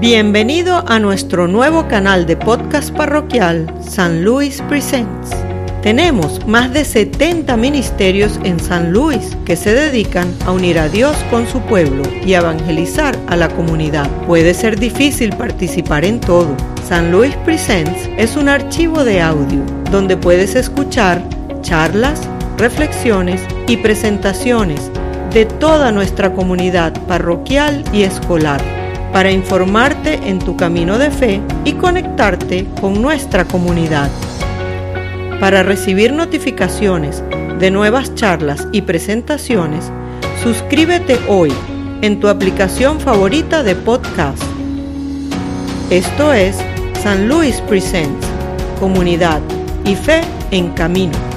Bienvenido a nuestro nuevo canal de podcast parroquial San Luis Presents. Tenemos más de 70 ministerios en San Luis que se dedican a unir a Dios con su pueblo y a evangelizar a la comunidad. Puede ser difícil participar en todo. San Luis Presents es un archivo de audio donde puedes escuchar charlas, reflexiones y presentaciones de toda nuestra comunidad parroquial y escolar para informarte en tu camino de fe y conectarte con nuestra comunidad. Para recibir notificaciones de nuevas charlas y presentaciones, suscríbete hoy en tu aplicación favorita de podcast. Esto es San Luis Presents, Comunidad y Fe en Camino.